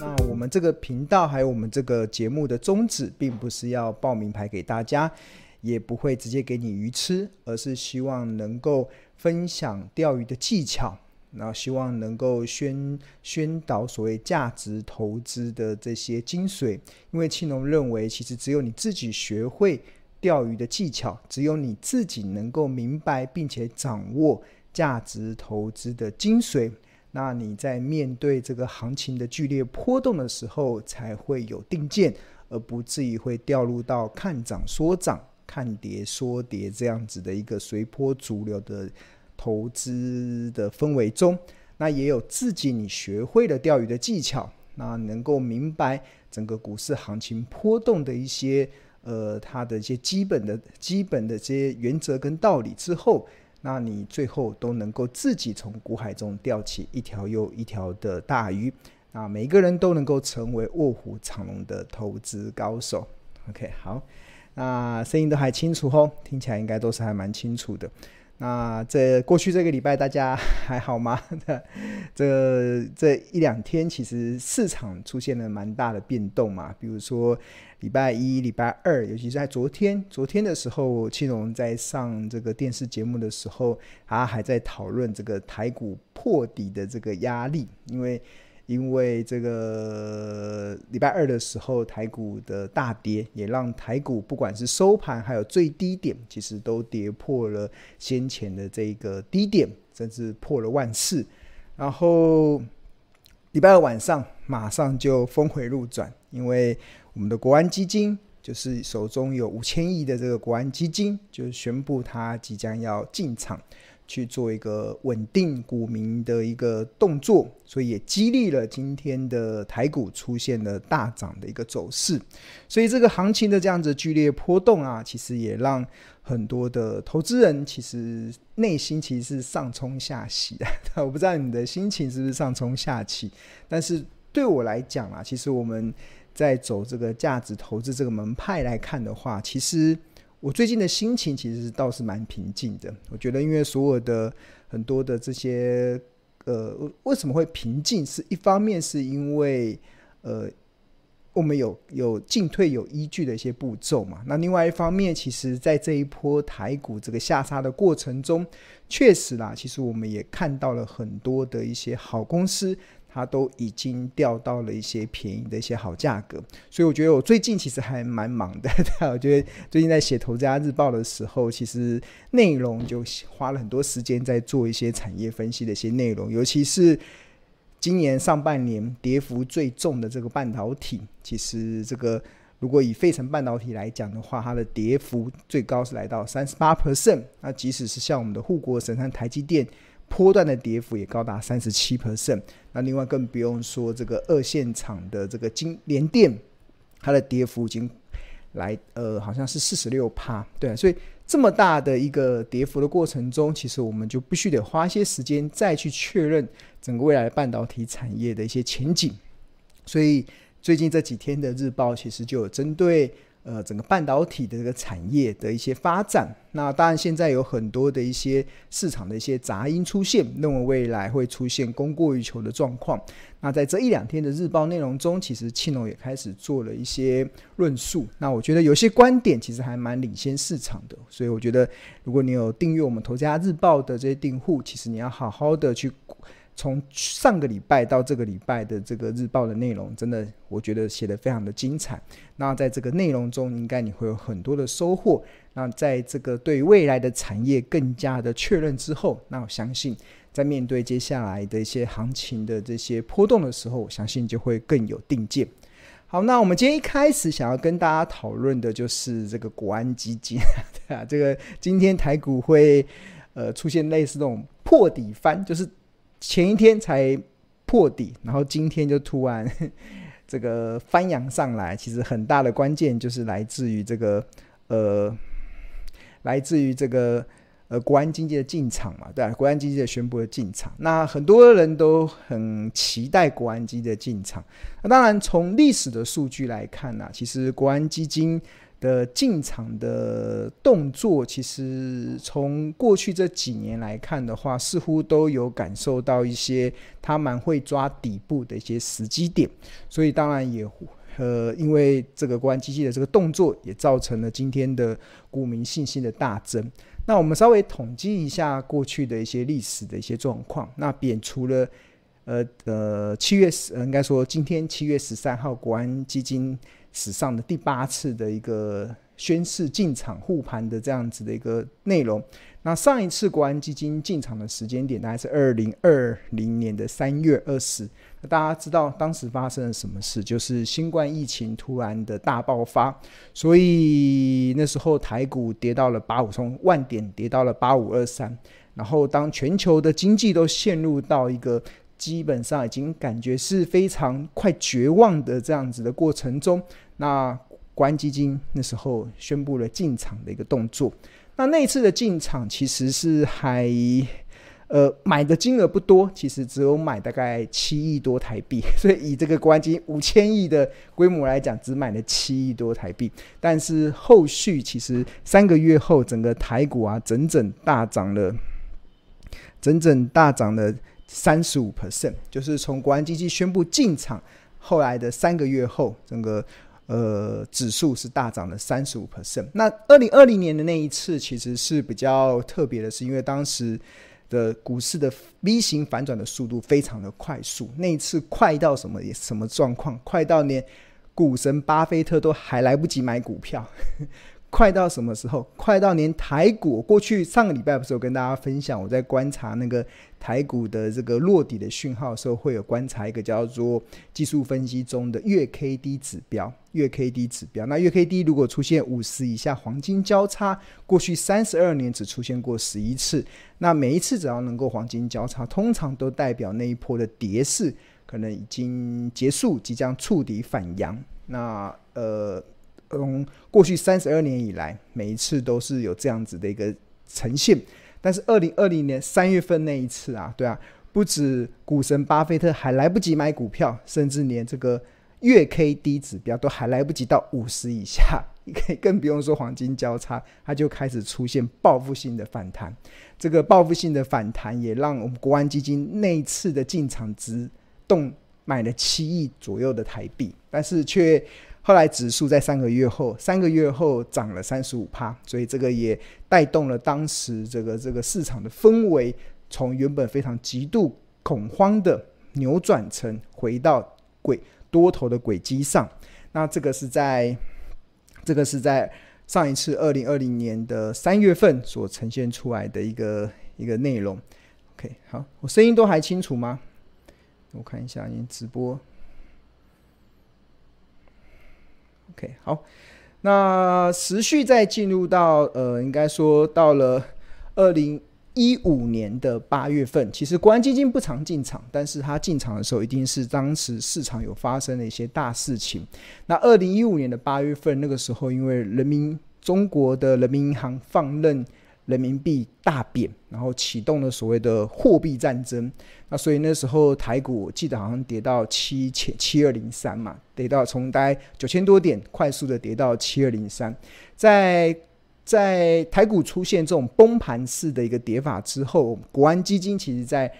那我们这个频道还有我们这个节目的宗旨，并不是要报名牌给大家，也不会直接给你鱼吃，而是希望能够分享钓鱼的技巧。然后希望能够宣宣导所谓价值投资的这些精髓，因为庆龙认为，其实只有你自己学会钓鱼的技巧，只有你自己能够明白并且掌握价值投资的精髓，那你在面对这个行情的剧烈波动的时候，才会有定见，而不至于会掉入到看涨说涨、看跌说跌这样子的一个随波逐流的。投资的氛围中，那也有自己你学会了钓鱼的技巧，那能够明白整个股市行情波动的一些呃，它的一些基本的基本的这些原则跟道理之后，那你最后都能够自己从股海中钓起一条又一条的大鱼，那每个人都能够成为卧虎藏龙的投资高手。OK，好，那声音都还清楚哦，听起来应该都是还蛮清楚的。那这过去这个礼拜大家还好吗？这这一两天其实市场出现了蛮大的变动嘛，比如说礼拜一、礼拜二，尤其是在昨天，昨天的时候，庆荣在上这个电视节目的时候，他还在讨论这个台股破底的这个压力，因为。因为这个礼拜二的时候，台股的大跌，也让台股不管是收盘还有最低点，其实都跌破了先前的这个低点，甚至破了万四。然后礼拜二晚上马上就峰回路转，因为我们的国安基金就是手中有五千亿的这个国安基金，就宣布它即将要进场。去做一个稳定股民的一个动作，所以也激励了今天的台股出现了大涨的一个走势。所以这个行情的这样子剧烈波动啊，其实也让很多的投资人其实内心其实是上冲下洗的。我不知道你的心情是不是上冲下起，但是对我来讲啊，其实我们在走这个价值投资这个门派来看的话，其实。我最近的心情其实倒是蛮平静的。我觉得，因为所有的很多的这些，呃，为什么会平静？是一方面是因为，呃，我们有有进退有依据的一些步骤嘛。那另外一方面，其实在这一波台股这个下杀的过程中，确实啦，其实我们也看到了很多的一些好公司。它都已经掉到了一些便宜的一些好价格，所以我觉得我最近其实还蛮忙的。我觉得最近在写《投资家日报》的时候，其实内容就花了很多时间在做一些产业分析的一些内容，尤其是今年上半年跌幅最重的这个半导体。其实这个如果以费城半导体来讲的话，它的跌幅最高是来到三十八 percent。那即使是像我们的护国神山台积电。波段的跌幅也高达三十七 percent，那另外更不用说这个二线厂的这个金联电，它的跌幅已经来呃好像是四十六趴，对，所以这么大的一个跌幅的过程中，其实我们就必须得花些时间再去确认整个未来半导体产业的一些前景，所以最近这几天的日报其实就有针对。呃，整个半导体的这个产业的一些发展，那当然现在有很多的一些市场的一些杂音出现，认为未来会出现供过于求的状况。那在这一两天的日报内容中，其实庆农也开始做了一些论述。那我觉得有些观点其实还蛮领先市场的，所以我觉得如果你有订阅我们投家日报的这些订户，其实你要好好的去。从上个礼拜到这个礼拜的这个日报的内容，真的我觉得写得非常的精彩。那在这个内容中，应该你会有很多的收获。那在这个对未来的产业更加的确认之后，那我相信在面对接下来的一些行情的这些波动的时候，我相信就会更有定见。好，那我们今天一开始想要跟大家讨论的就是这个国安基金，对啊，这个今天台股会呃出现类似这种破底翻，就是。前一天才破底，然后今天就突然 这个翻扬上来。其实很大的关键就是来自于这个呃，来自于这个呃国安基金的进场嘛，对吧？国安基金的宣布的进场，那很多人都很期待国安基金的进场。那当然从历史的数据来看呢、其实国安基金的进场的动作，其实从过去这几年来看的话，似乎都有感受到一些他蛮会抓底部的一些时机点，所以当然也呃，因为这个国安基金的这个动作，也造成了今天的股民信心的大增。那我们稍微统计一下过去的一些历史的一些状况，那贬除了呃呃七月十，应该说今天七月十三号国安基金。史上的第八次的一个宣示进场护盘的这样子的一个内容。那上一次国安基金进场的时间点大概是二零二零年的三月二十。大家知道当时发生了什么事？就是新冠疫情突然的大爆发，所以那时候台股跌到了八五，从万点跌到了八五二三。然后当全球的经济都陷入到一个基本上已经感觉是非常快绝望的这样子的过程中。那国安基金那时候宣布了进场的一个动作，那那次的进场其实是还呃买的金额不多，其实只有买大概七亿多台币，所以以这个国安基金五千亿的规模来讲，只买了七亿多台币。但是后续其实三个月后，整个台股啊整整大涨了，整整大涨了三十五 percent，就是从国安基金宣布进场后来的三个月后，整个。呃，指数是大涨了三十五 percent。那二零二零年的那一次其实是比较特别的，是因为当时的股市的 V 型反转的速度非常的快速，那一次快到什么什么状况？快到连股神巴菲特都还来不及买股票。快到什么时候？快到连台股，过去上个礼拜不是有跟大家分享，我在观察那个台股的这个落底的讯号的时候，会有观察一个叫做技术分析中的月 K D 指标。月 K D 指标，那月 K D 如果出现五十以下，黄金交叉，过去三十二年只出现过十一次。那每一次只要能够黄金交叉，通常都代表那一波的跌势可能已经结束，即将触底反扬。那呃。从过去三十二年以来，每一次都是有这样子的一个呈现。但是二零二零年三月份那一次啊，对啊，不止股神巴菲特还来不及买股票，甚至连这个月 K D 指标都还来不及到五十以下，更不用说黄金交叉，它就开始出现报复性的反弹。这个报复性的反弹也让我们国安基金那一次的进场值动买了七亿左右的台币，但是却。后来指数在三个月后，三个月后涨了三十五趴，所以这个也带动了当时这个这个市场的氛围，从原本非常极度恐慌的扭转成回到轨多头的轨迹上。那这个是在这个是在上一次二零二零年的三月份所呈现出来的一个一个内容。OK，好，我声音都还清楚吗？我看一下你直播。OK，好，那持续再进入到呃，应该说到了二零一五年的八月份，其实国安基金不常进场，但是他进场的时候，一定是当时市场有发生的一些大事情。那二零一五年的八月份，那个时候因为人民中国的人民银行放任。人民币大贬，然后启动了所谓的货币战争。那所以那时候台股我记得好像跌到七千七二零三嘛，跌到从大概九千多点，快速的跌到七二零三。在在台股出现这种崩盘式的一个跌法之后，国安基金其实在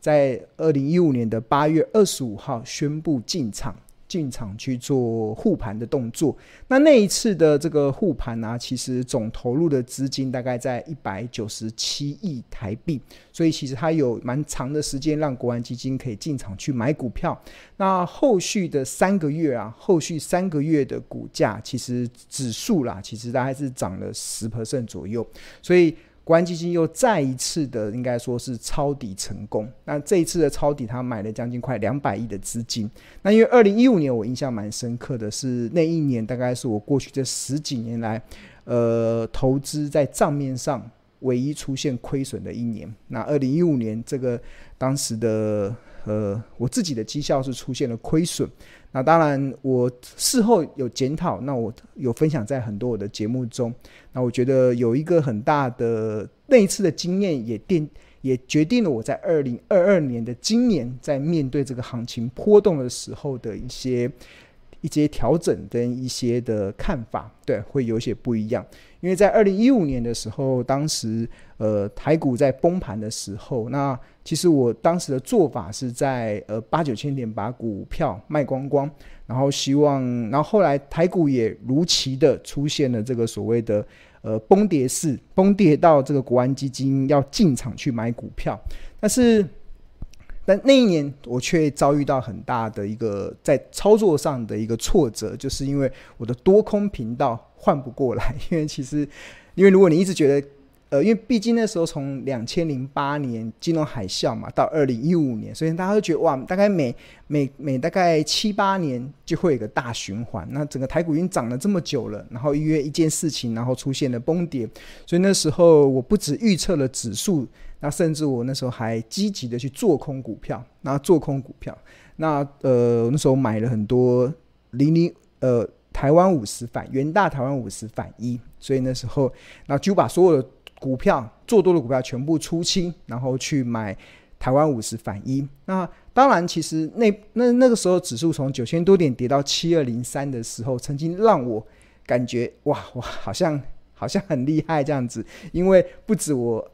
在二零一五年的八月二十五号宣布进场。进场去做护盘的动作，那那一次的这个护盘呢，其实总投入的资金大概在一百九十七亿台币，所以其实它有蛮长的时间让国安基金可以进场去买股票。那后续的三个月啊，后续三个月的股价其实指数啦，其实大概是涨了十 percent 左右，所以。国安基金又再一次的，应该说是抄底成功。那这一次的抄底，他买了将近快两百亿的资金。那因为二零一五年我印象蛮深刻的是，那一年大概是我过去这十几年来，呃，投资在账面上唯一出现亏损的一年。那二零一五年这个当时的呃，我自己的绩效是出现了亏损。那当然，我事后有检讨，那我有分享在很多我的节目中。那我觉得有一个很大的那一次的经验，也定也决定了我在二零二二年的今年，在面对这个行情波动的时候的一些一些调整跟一些的看法，对，会有些不一样。因为在二零一五年的时候，当时呃台股在崩盘的时候，那其实我当时的做法是在呃八九千点把股票卖光光，然后希望，然后后来台股也如期的出现了这个所谓的呃崩跌式，崩跌到这个国安基金要进场去买股票，但是。但那一年，我却遭遇到很大的一个在操作上的一个挫折，就是因为我的多空频道换不过来。因为其实，因为如果你一直觉得，呃，因为毕竟那时候从两千零八年金融海啸嘛，到二零一五年，所以大家都觉得哇，大概每每每大概七八年就会有个大循环。那整个台股已经涨了这么久了，然后因为一件事情，然后出现了崩跌，所以那时候我不止预测了指数。那甚至我那时候还积极的去做空股票，那做空股票，那呃那时候买了很多零零呃台湾五十反元大台湾五十反一，所以那时候那就把所有的股票做多的股票全部出清，然后去买台湾五十反一。那当然，其实那那那个时候指数从九千多点跌到七二零三的时候，曾经让我感觉哇哇好像好像很厉害这样子，因为不止我。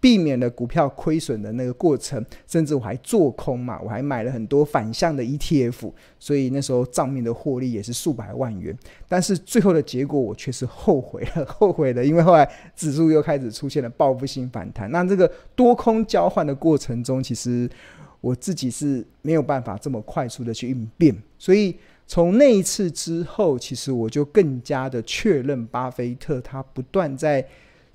避免了股票亏损的那个过程，甚至我还做空嘛，我还买了很多反向的 ETF，所以那时候账面的获利也是数百万元。但是最后的结果，我却是后悔了，后悔了，因为后来指数又开始出现了报复性反弹。那这个多空交换的过程中，其实我自己是没有办法这么快速的去应变。所以从那一次之后，其实我就更加的确认，巴菲特他不断在。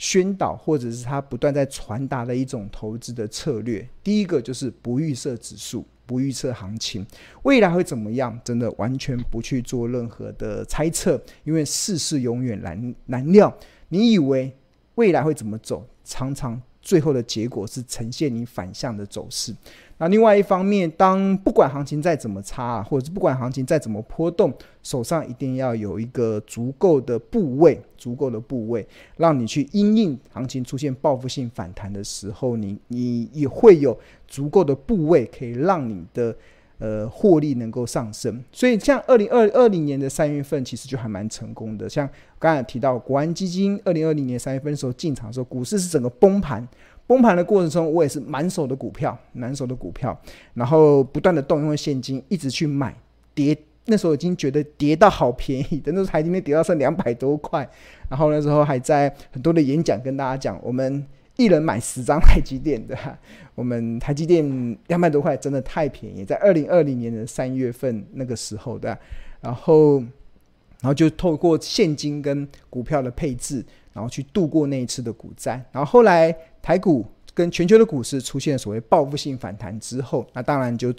宣导或者是他不断在传达的一种投资的策略，第一个就是不预测指数，不预测行情，未来会怎么样，真的完全不去做任何的猜测，因为世事永远难难料。你以为未来会怎么走，常常最后的结果是呈现你反向的走势。那另外一方面，当不管行情再怎么差，或者是不管行情再怎么波动，手上一定要有一个足够的部位，足够的部位，让你去因应行情出现报复性反弹的时候，你你也会有足够的部位，可以让你的呃获利能够上升。所以，像二零二二零年的三月份，其实就还蛮成功的。像刚才提到国安基金二零二零年三月份的时候进场的时候，股市是整个崩盘。崩盘的过程中，我也是满手的股票，满手的股票，然后不断的动用现金，一直去买跌。那时候已经觉得跌到好便宜的，那时候台积电跌到剩两百多块，然后那时候还在很多的演讲跟大家讲，我们一人买十张台积电的，我们台积电两百多块真的太便宜，在二零二零年的三月份那个时候的，然后然后就透过现金跟股票的配置，然后去度过那一次的股灾，然后后来。台股跟全球的股市出现所谓报复性反弹之后，那当然就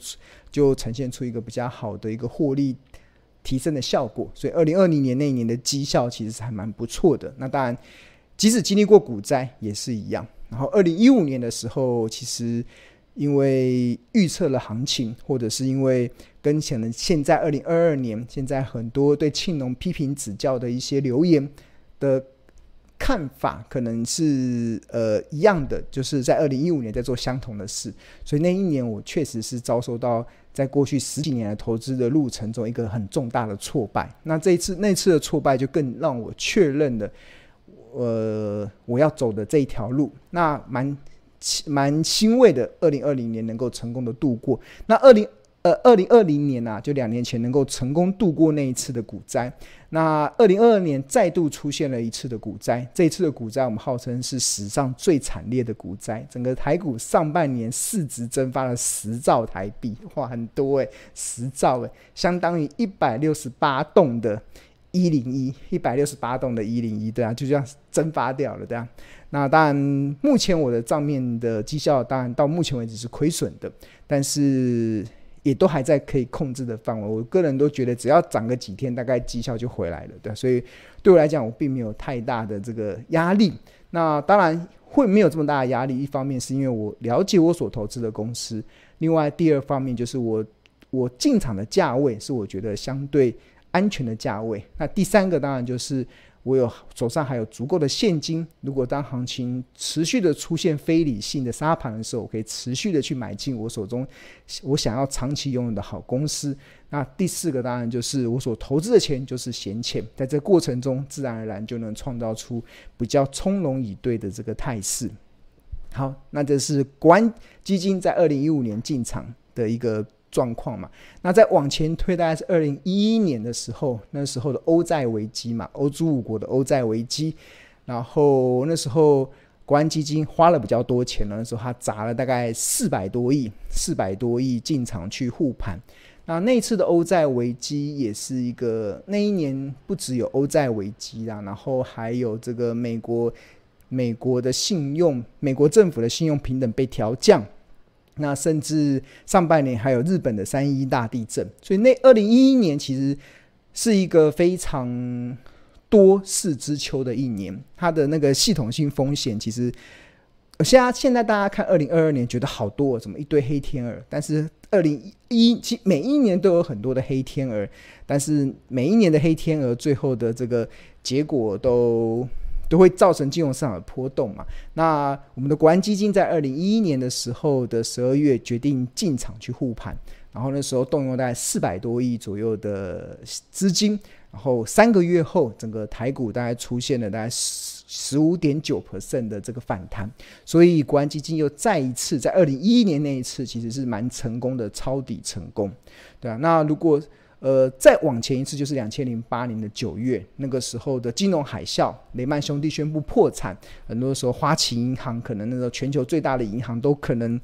就呈现出一个比较好的一个获利提升的效果。所以，二零二零年那一年的绩效其实是还蛮不错的。那当然，即使经历过股灾也是一样。然后，二零一五年的时候，其实因为预测了行情，或者是因为跟前的现在二零二二年现在很多对庆农批评指教的一些留言的。看法可能是呃一样的，就是在二零一五年在做相同的事，所以那一年我确实是遭受到在过去十几年的投资的路程中一个很重大的挫败。那这一次那次的挫败就更让我确认了，呃，我要走的这一条路。那蛮蛮欣慰的，二零二零年能够成功的度过。那二零。呃，二零二零年啊，就两年前能够成功度过那一次的股灾。那二零二二年再度出现了一次的股灾，这一次的股灾我们号称是史上最惨烈的股灾。整个台股上半年市值蒸发了十兆台币，哇，很多诶，十兆诶，相当于一百六十八栋的一零一，一百六十八栋的一零一，对啊，就这样蒸发掉了，对啊。那当然，目前我的账面的绩效当然到目前为止是亏损的，但是。也都还在可以控制的范围，我个人都觉得只要涨个几天，大概绩效就回来了，对，所以对我来讲，我并没有太大的这个压力。那当然会没有这么大的压力，一方面是因为我了解我所投资的公司，另外第二方面就是我我进场的价位是我觉得相对安全的价位。那第三个当然就是我有手上还有足够的现金，如果当行情持续的出现非理性的杀盘的时候，我可以持续的去买进我手中我想要长期拥有的好公司。那第四个当然就是我所投资的钱就是闲钱，在这过程中自然而然就能创造出比较从容以对的这个态势。好，那这是国安基金在二零一五年进场的一个。状况嘛，那再往前推，大概是二零一一年的时候，那时候的欧债危机嘛，欧洲五国的欧债危机，然后那时候国安基金花了比较多钱了，那时候他砸了大概四百多亿，四百多亿进场去护盘。那那次的欧债危机也是一个，那一年不只有欧债危机啦，然后还有这个美国美国的信用，美国政府的信用平等被调降。那甚至上半年还有日本的三一大地震，所以那二零一一年其实是一个非常多事之秋的一年，它的那个系统性风险其实，现在现在大家看二零二二年觉得好多，怎么一堆黑天鹅？但是二零一一其每一年都有很多的黑天鹅，但是每一年的黑天鹅最后的这个结果都。都会造成金融市场的波动嘛。那我们的国安基金在二零一一年的时候的十二月决定进场去护盘，然后那时候动用大概四百多亿左右的资金，然后三个月后，整个台股大概出现了大概十十五点九 percent 的这个反弹，所以国安基金又再一次在二零一一年那一次其实是蛮成功的抄底成功，对啊。那如果呃，再往前一次就是两千零八年的九月，那个时候的金融海啸，雷曼兄弟宣布破产，很多时候花旗银行可能那个全球最大的银行都可能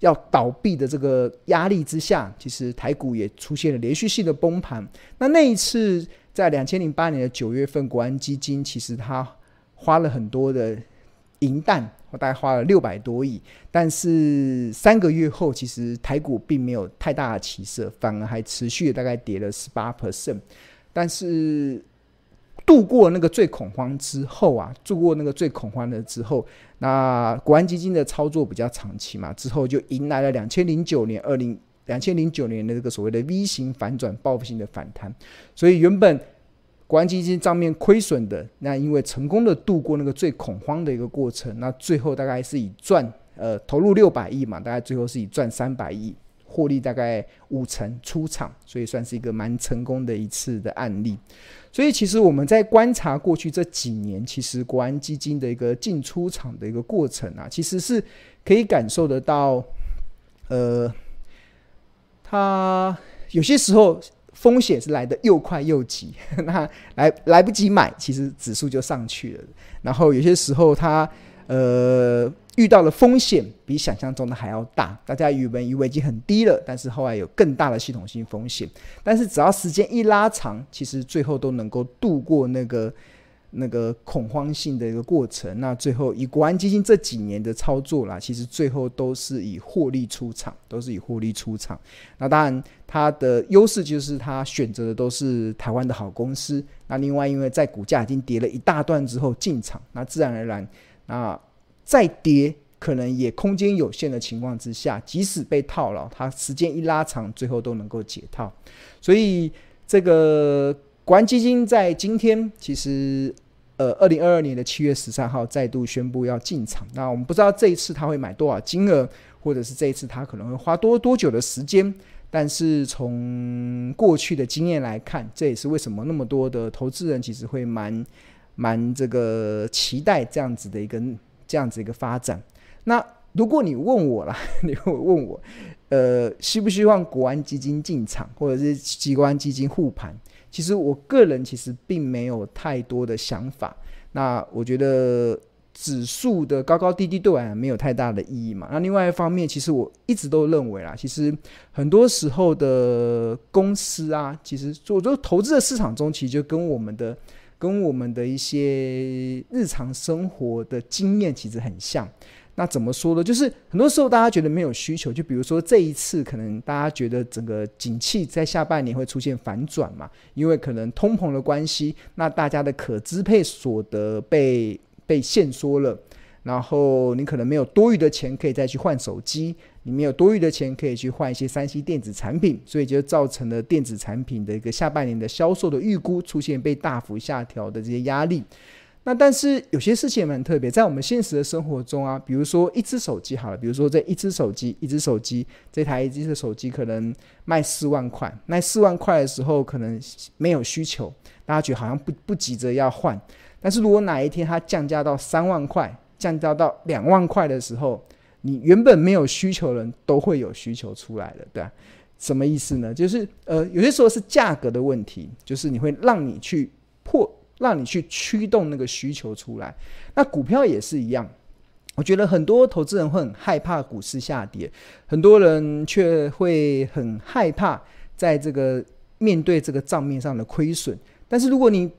要倒闭的这个压力之下，其实台股也出现了连续性的崩盘。那那一次在两千零八年的九月份，国安基金其实他花了很多的银弹。我大概花了六百多亿，但是三个月后，其实台股并没有太大的起色，反而还持续大概跌了十八 percent。但是度过那个最恐慌之后啊，度过那个最恐慌的之后，那国安基金的操作比较长期嘛，之后就迎来了两千零九年二零两千零九年的这个所谓的 V 型反转报复性的反弹，所以原本。国安基金账面亏损的，那因为成功的度过那个最恐慌的一个过程，那最后大概是以赚呃投入六百亿嘛，大概最后是以赚三百亿，获利大概五成出场，所以算是一个蛮成功的一次的案例。所以其实我们在观察过去这几年，其实国安基金的一个进出场的一个过程啊，其实是可以感受得到，呃，它有些时候。风险是来的又快又急，那来来不及买，其实指数就上去了。然后有些时候它呃遇到的风险比想象中的还要大，大家以为以为已经很低了，但是后来有更大的系统性风险。但是只要时间一拉长，其实最后都能够度过那个。那个恐慌性的一个过程，那最后以国安基金这几年的操作啦，其实最后都是以获利出场，都是以获利出场。那当然，它的优势就是它选择的都是台湾的好公司。那另外，因为在股价已经跌了一大段之后进场，那自然而然，那再跌可能也空间有限的情况之下，即使被套牢，它时间一拉长，最后都能够解套。所以这个。国安基金在今天其实，呃，二零二二年的七月十三号再度宣布要进场。那我们不知道这一次他会买多少金额，或者是这一次他可能会花多多久的时间。但是从过去的经验来看，这也是为什么那么多的投资人其实会蛮蛮这个期待这样子的一个这样子一个发展。那如果你问我啦，你会问我，呃，希不希望国安基金进场，或者是机关基金护盘？其实我个人其实并没有太多的想法。那我觉得指数的高高低低对我来没有太大的意义嘛。那另外一方面，其实我一直都认为啦，其实很多时候的公司啊，其实我觉得投资的市场中，其实就跟我们的跟我们的一些日常生活的经验其实很像。那怎么说呢？就是很多时候大家觉得没有需求，就比如说这一次可能大家觉得整个景气在下半年会出现反转嘛，因为可能通膨的关系，那大家的可支配所得被被限缩了，然后你可能没有多余的钱可以再去换手机，你没有多余的钱可以去换一些三 C 电子产品，所以就造成了电子产品的一个下半年的销售的预估出现被大幅下调的这些压力。那但是有些事情也蛮特别，在我们现实的生活中啊，比如说一只手机好了，比如说这一只手机，一只手机，这台一只手机可能卖四万块，卖四万块的时候可能没有需求，大家觉得好像不不急着要换。但是如果哪一天它降价到三万块，降价到两万块的时候，你原本没有需求的人都会有需求出来的，对吧？什么意思呢？就是呃，有些时候是价格的问题，就是你会让你去。让你去驱动那个需求出来，那股票也是一样。我觉得很多投资人会很害怕股市下跌，很多人却会很害怕在这个面对这个账面上的亏损。但是如果你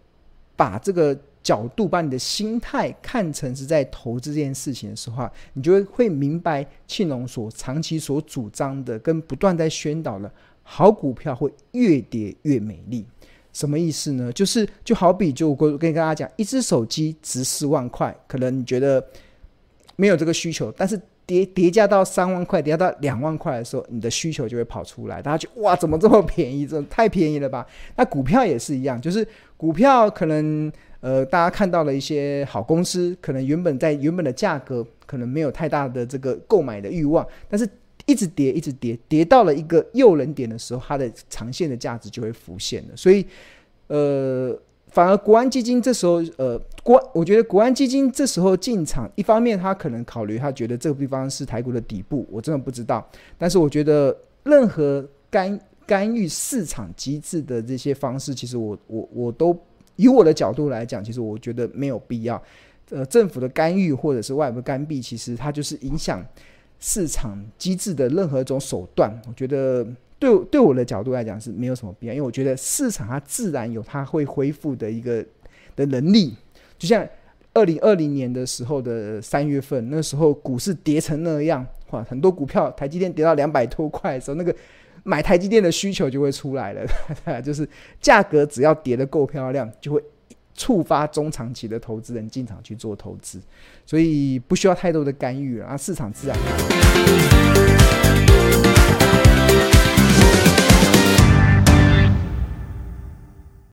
把这个角度，把你的心态看成是在投资这件事情的时候，你就会会明白庆隆所长期所主张的，跟不断在宣导的，好股票会越跌越美丽。什么意思呢？就是就好比就我跟大家讲，一只手机值四万块，可能你觉得没有这个需求，但是叠叠加到三万块，叠加到两万块的时候，你的需求就会跑出来。大家就哇，怎么这么便宜？这太便宜了吧？那股票也是一样，就是股票可能呃，大家看到了一些好公司，可能原本在原本的价格可能没有太大的这个购买的欲望，但是。一直跌，一直跌，跌到了一个诱人点的时候，它的长线的价值就会浮现了。所以，呃，反而国安基金这时候，呃，国，我觉得国安基金这时候进场，一方面他可能考虑，他觉得这个地方是台股的底部，我真的不知道。但是我觉得，任何干干预市场机制的这些方式，其实我我我都以我的角度来讲，其实我觉得没有必要。呃，政府的干预或者是外部干预，其实它就是影响。市场机制的任何一种手段，我觉得对对我的角度来讲是没有什么必要，因为我觉得市场它自然有它会恢复的一个的能力。就像二零二零年的时候的三月份，那时候股市跌成那样，哇，很多股票台积电跌到两百多块的时候，那个买台积电的需求就会出来了，就是价格只要跌得够漂亮，就会。触发中长期的投资人进场去做投资，所以不需要太多的干预，啊市场自然。